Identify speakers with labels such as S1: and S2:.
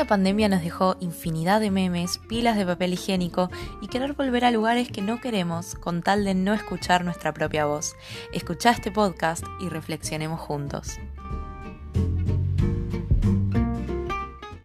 S1: Esta pandemia nos dejó infinidad de memes, pilas de papel higiénico y querer volver a lugares que no queremos con tal de no escuchar nuestra propia voz. Escucha este podcast y reflexionemos juntos.